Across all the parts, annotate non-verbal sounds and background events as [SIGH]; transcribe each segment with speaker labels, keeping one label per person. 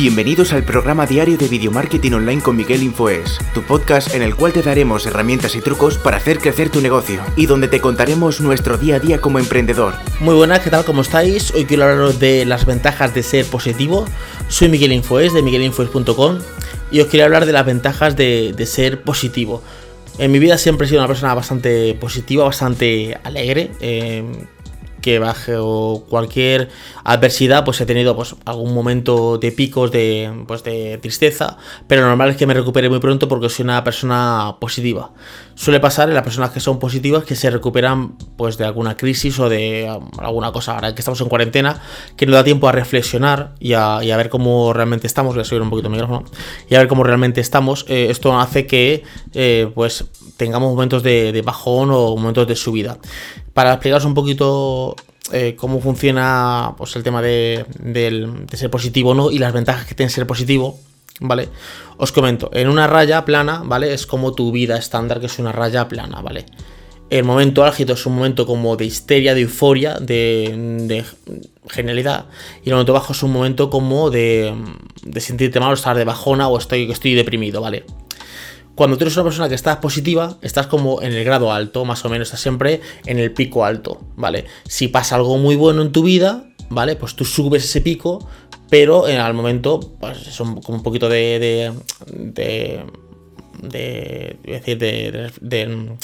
Speaker 1: Bienvenidos al programa diario de Video Marketing Online con Miguel Infoes, tu podcast en el cual te daremos herramientas y trucos para hacer crecer tu negocio y donde te contaremos nuestro día a día como emprendedor.
Speaker 2: Muy buenas, ¿qué tal? ¿Cómo estáis? Hoy quiero hablaros de las ventajas de ser positivo. Soy Miguel Infoes de miguelinfoes.com y os quiero hablar de las ventajas de, ser positivo. En mi vida siempre he sido una persona bastante positiva, bastante alegre. Eh, que bajo cualquier adversidad pues he tenido pues algún momento de picos de, pues, de tristeza, pero lo normal es que me recupere muy pronto porque soy una persona positiva. Suele pasar en las personas que son positivas que se recuperan pues de alguna crisis o de um, alguna cosa, ahora que estamos en cuarentena, que nos da tiempo a reflexionar y a, ver cómo realmente estamos, voy a subir un poquito el micrófono, y a ver cómo realmente estamos, eh, esto hace que eh, pues tengamos momentos de, de bajón o momentos de subida para explicaros un poquito eh, cómo funciona pues, el tema de, ser positivo no y las ventajas que tiene ser positivo, ¿vale? Os comento, en una raya plana, ¿vale? Es como tu vida estándar, que es una raya plana, ¿vale? El momento álgido es un momento como de histeria, de euforia, de, genialidad. Y el momento bajo es un momento como de, de sentirte mal o estar de bajona o estoy, estoy deprimido, ¿vale? Cuando tú eres una persona que estás positiva, estás como en el grado alto, más o menos, estás siempre en el pico alto, ¿vale? Si pasa algo muy bueno en tu vida, ¿vale? Pues tú subes ese pico, pero al momento, pues es como un poquito de. de. de. decir, de, de,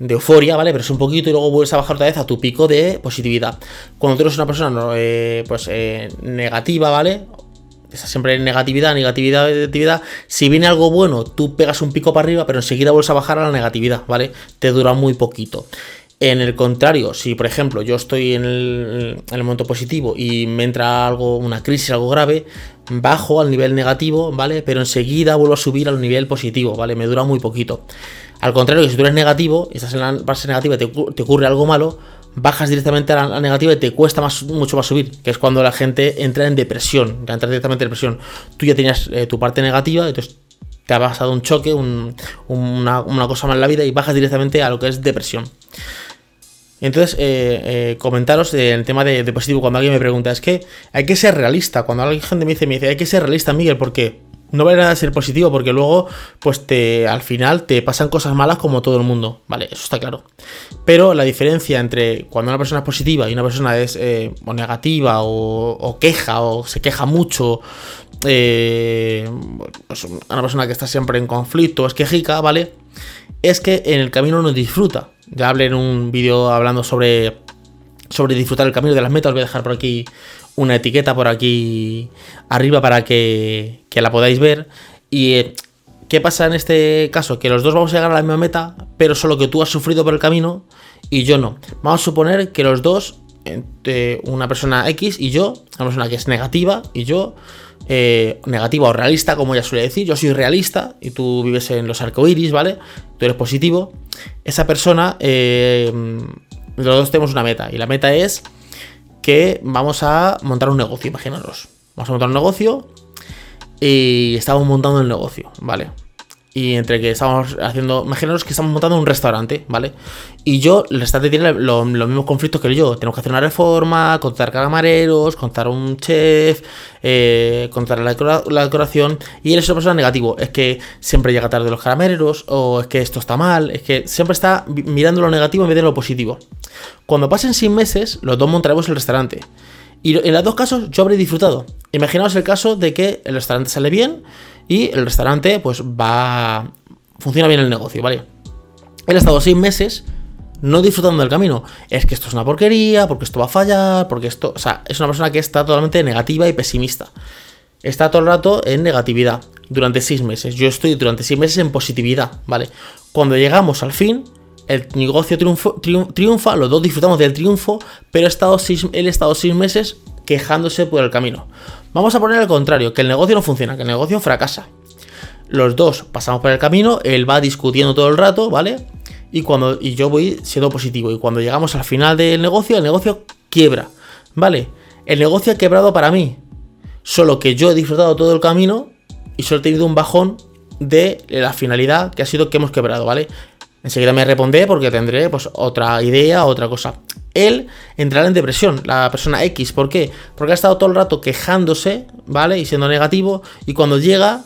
Speaker 2: de euforia, ¿vale? Pero es un poquito y luego vuelves a bajar otra vez a tu pico de positividad. Cuando tú eres una persona eh, pues eh, negativa, ¿vale? Está siempre en negatividad, negatividad, negatividad. Si viene algo bueno, tú pegas un pico para arriba, pero enseguida vuelves a bajar a la negatividad, ¿vale? Te dura muy poquito. En el contrario, si por ejemplo yo estoy en el, momento positivo y me entra algo, una crisis, algo grave, bajo al nivel negativo, ¿vale? Pero enseguida vuelvo a subir al nivel positivo, ¿vale? Me dura muy poquito. Al contrario, si tú eres negativo, estás en la base negativa y te, te ocurre algo malo, bajas directamente a la, negativa y te cuesta más, mucho más subir, que es cuando la gente entra en depresión, entra directamente en depresión. Tú ya tenías eh, tu parte negativa, entonces te ha pasado un choque, una, cosa mal en la vida y bajas directamente a lo que es depresión. Entonces, eh, eh, comentaros el tema de, positivo cuando alguien me pregunta, es que hay que ser realista. Cuando alguien me dice, me dice, hay que ser realista, Miguel, porque no vale nada ser positivo porque luego, pues te, al final te pasan cosas malas como todo el mundo, ¿vale? Eso está claro. Pero la diferencia entre cuando una persona es positiva y una persona es eh, o negativa o, queja o se queja mucho, eh, pues una persona que está siempre en conflicto es quejica, ¿vale? Es que en el camino no disfruta. Ya hablé en un vídeo hablando sobre, sobre disfrutar el camino de las metas, voy a dejar por aquí una etiqueta por aquí arriba para que, la podáis ver. Y eh, ¿qué pasa en este caso? Que los dos vamos a llegar a la misma meta, pero solo que tú has sufrido por el camino y yo no. Vamos a suponer que los dos, una persona X y yo, una persona que es negativa y yo, eh, negativa o realista, como ella suele decir, yo soy realista y tú vives en los arcoiris, ¿vale? Tú eres positivo. Esa persona, eh, los dos tenemos una meta y la meta es que vamos a montar un negocio, imaginaros. Vamos a montar un negocio y estamos montando el negocio, ¿vale? Y entre que estamos haciendo, imaginaros que estamos montando un restaurante, ¿vale? Y yo, el restaurante tiene los mismos conflictos que yo. Tenemos que hacer una reforma, contratar camareros, contratar un chef, eh, contratar la, decoración. Y él es una persona negativo. Es que siempre llega tarde los camareros, o es que esto está mal, es que siempre está mirando lo negativo en vez de lo positivo. Cuando pasen 100 meses, los dos montaremos el restaurante. Y en los dos casos yo habré disfrutado. Imaginaos el caso de que el restaurante sale bien y el restaurante pues va... funciona bien el negocio, ¿vale? Él ha estado seis meses no disfrutando del camino. Es que esto es una porquería, porque esto va a fallar, porque esto... O sea, es una persona que está totalmente negativa y pesimista. Está todo el rato en negatividad durante seis meses. Yo estoy durante seis meses en positividad, ¿vale? Cuando llegamos al fin, el negocio triunfa, los dos disfrutamos del triunfo, pero he estado seis, él ha estado seis meses quejándose por el camino. Vamos a poner al contrario, que el negocio no funciona, que el negocio fracasa. Los dos pasamos por el camino, él va discutiendo todo el rato, ¿vale? Y, cuando, y yo voy siendo positivo. Y cuando llegamos al final del negocio, el negocio quiebra, ¿vale? El negocio ha quebrado para mí. Solo que yo he disfrutado todo el camino y solo he tenido un bajón de la finalidad que ha sido que hemos quebrado, ¿vale? Enseguida me responde porque tendré pues otra idea, otra cosa. Él entrará en depresión, la persona X. ¿Por qué? Porque ha estado todo el rato quejándose, ¿vale? Y siendo negativo. Y cuando llega,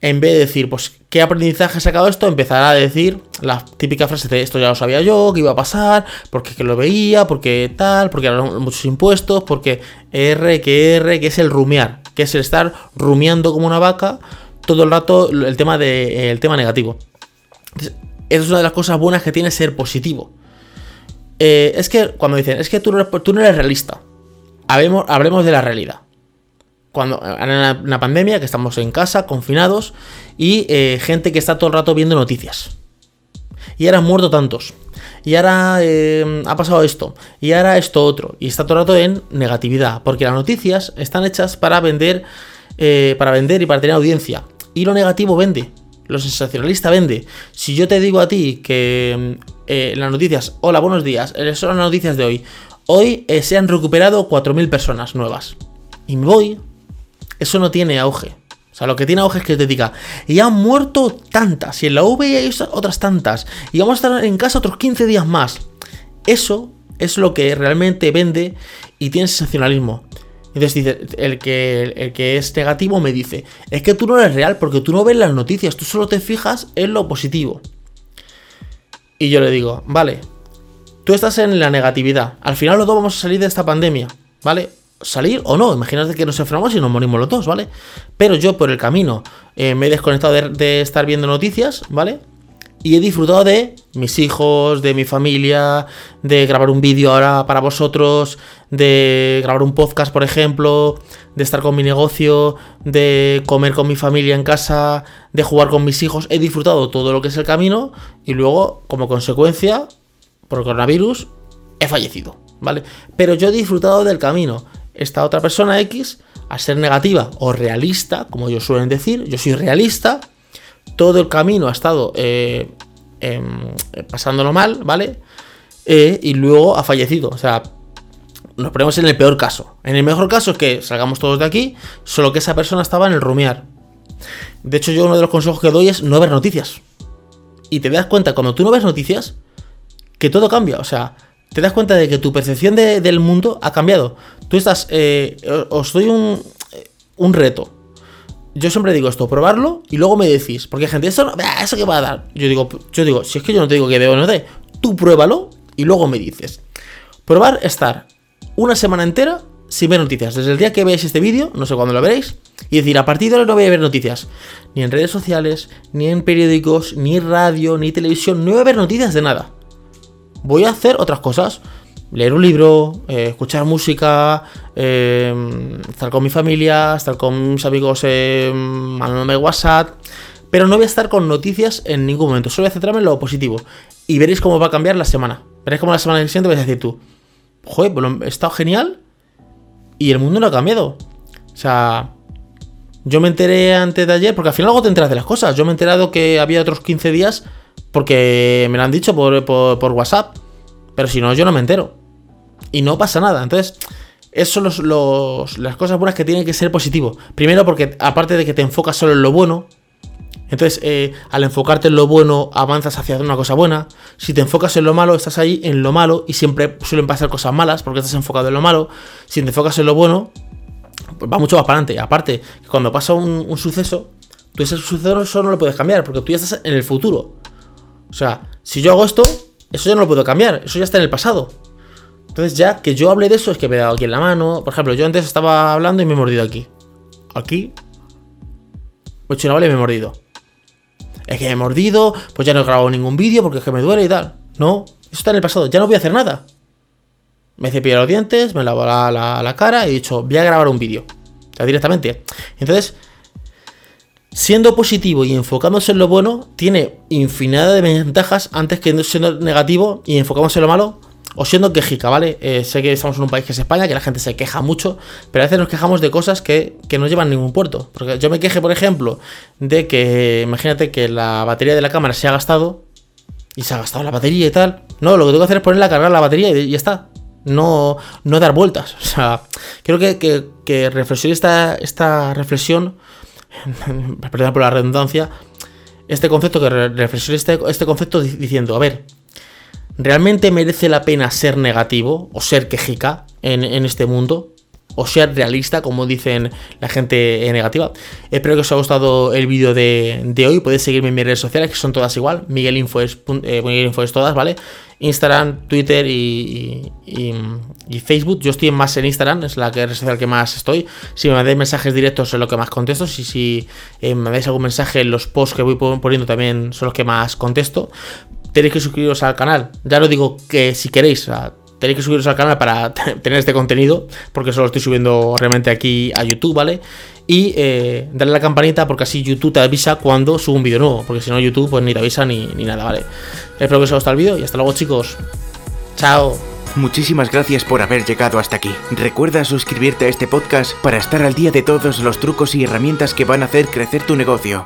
Speaker 2: en vez de decir, pues, ¿qué aprendizaje ha sacado esto? Empezará a decir la típica frase de esto ya lo sabía yo, que iba a pasar, porque que lo veía, porque tal, porque eran muchos impuestos, porque R, que R, que es el rumiar, que es el estar rumiando como una vaca todo el rato el tema, de, el tema negativo. esa es una de las cosas buenas que tiene ser positivo. Eh, es que cuando dicen, es que tú no eres, realista, hablemos, de la realidad cuando en una, pandemia, que estamos en casa, confinados, y eh, gente que está todo el rato viendo noticias. Y ahora han muerto tantos. Y ahora eh, ha pasado esto. Y ahora esto otro. Y está todo el rato en negatividad. Porque las noticias están hechas para vender. Para vender y para tener audiencia. Y lo negativo vende. Lo sensacionalista vende. Si yo te digo a ti que en las noticias, hola, buenos días, son las noticias de hoy. Hoy se han recuperado 4.000 personas nuevas. Y me voy, eso no tiene auge. O sea, lo que tiene auge es que te diga, y han muerto tantas, y en la V hay otras tantas, y vamos a estar en casa otros 15 días más. Eso es lo que realmente vende y tiene sensacionalismo. Entonces dice, el que, el que es negativo me dice, es que tú no eres real porque tú no ves las noticias, tú solo te fijas en lo positivo. Y yo le digo, vale, tú estás en la negatividad, al final los dos vamos a salir de esta pandemia, ¿vale? salir o no. Imagínate que nos enfermamos y nos morimos los dos, ¿vale? Pero yo por el camino eh, me he desconectado de, estar viendo noticias, ¿vale? Y he disfrutado de mis hijos, de mi familia, de grabar un vídeo ahora para vosotros, de grabar un podcast, por ejemplo, de estar con mi negocio, de comer con mi familia en casa, de jugar con mis hijos. He disfrutado todo lo que es el camino y luego, como consecuencia, por coronavirus, he fallecido, ¿vale? Pero yo he disfrutado del camino esta otra persona X, a ser negativa o realista, como ellos suelen decir, yo soy realista, todo el camino ha estado eh, em, pasándolo mal, ¿vale? Eh, y luego ha fallecido, o sea, nos ponemos en el peor caso. En el mejor caso es que salgamos todos de aquí, solo que esa persona estaba en el rumiar. De hecho, yo uno de los consejos que doy es no ver noticias. Y te das cuenta, cuando tú no ves noticias, que todo cambia. O sea, te das cuenta de que tu percepción del mundo ha cambiado. Tú estás. Eh, os doy un, un reto. Yo siempre digo esto, probarlo y luego me decís. Porque gente, eso, ¿eso qué va a dar? Yo digo, yo digo, si es que yo no te digo que debo no dé, tú pruébalo y luego me dices. Probar estar una semana entera sin ver noticias. Desde el día que veáis este vídeo, no sé cuándo lo veréis, y decir, a partir de ahora no voy a ver noticias. Ni en redes sociales, ni en periódicos, ni radio, ni televisión. No voy a ver noticias de nada voy a hacer otras cosas. Leer un libro, eh, escuchar música, eh, estar con mi familia, estar con mis amigos eh, mandándome WhatsApp. Pero no voy a estar con noticias en ningún momento. Solo voy a centrarme en lo positivo. Y veréis cómo va a cambiar la semana. Veréis cómo la semana siguiente vais a decir tú, joder, pues he estado genial y el mundo no ha cambiado. O sea, yo me enteré antes de ayer, porque al final luego te enteras de las cosas. Yo me he enterado que había otros 15 días porque me lo han dicho por, WhatsApp. Pero si no, yo no me entero. Y no pasa nada. Entonces, eso son los, las cosas buenas que tienen que ser positivo. Primero porque aparte de que te enfocas solo en lo bueno, entonces eh, al enfocarte en lo bueno avanzas hacia una cosa buena. Si te enfocas en lo malo, estás ahí en lo malo y siempre suelen pasar cosas malas porque estás enfocado en lo malo. Si te enfocas en lo bueno, pues va mucho más para adelante. Aparte, cuando pasa un, un suceso, tú ese suceso no lo puedes cambiar porque tú ya estás en el futuro. O sea, si yo hago esto, eso ya no lo puedo cambiar, eso ya está en el pasado. Entonces ya que yo hable de eso es que me he dado aquí en la mano. Por ejemplo, yo antes estaba hablando y me he mordido aquí. Aquí. He hecho una y me he mordido. Es que me he mordido, pues ya no he grabado ningún vídeo porque es que me duele y tal. No, eso está en el pasado, ya no voy a hacer nada. Me he cepillado los dientes, me lavo la, la cara y he dicho, voy a grabar un vídeo. O sea, directamente. Entonces, Siendo positivo y enfocándose en lo bueno, tiene infinidad de ventajas antes que siendo negativo y enfocándose en lo malo o siendo quejica, ¿vale? Eh, sé que estamos en un país que es España, que la gente se queja mucho, pero a veces nos quejamos de cosas que, no llevan ningún puerto. Porque yo me queje, por ejemplo, de que, imagínate que la batería de la cámara se ha gastado y se ha gastado la batería y tal. No, lo que tengo que hacer es ponerla a cargar la batería y ya está. No, no dar vueltas. [LAUGHS] O sea, creo que, que, que esta, esta reflexión [LAUGHS] perdón por la redundancia, este concepto que reflexione este, este concepto diciendo, a ver, ¿realmente merece la pena ser negativo o ser quejica en, este mundo? o ser realista, como dicen la gente negativa. Espero que os haya gustado el vídeo de, hoy. Podéis seguirme en mis redes sociales, que son todas igual. Miguel Info es, eh, es todas, ¿vale? Instagram, Twitter y, Facebook. Yo estoy más en Instagram, es la red social que más estoy. Si me mandáis mensajes directos es lo que más contesto. Si, si eh, me mandáis algún mensaje, los posts que voy poniendo también son los que más contesto. Tenéis que suscribiros al canal. Ya lo digo que si queréis, tenéis que subiros al canal para [LAUGHS] tener este contenido, porque solo estoy subiendo realmente aquí a YouTube, ¿vale? Y eh, darle a la campanita porque así YouTube te avisa cuando subo un vídeo nuevo, porque si no YouTube pues ni te avisa ni, ni nada, ¿vale? Espero que os haya gustado el vídeo y hasta luego chicos. Chao.
Speaker 1: Muchísimas gracias por haber llegado hasta aquí. Recuerda suscribirte a este podcast para estar al día de todos los trucos y herramientas que van a hacer crecer tu negocio.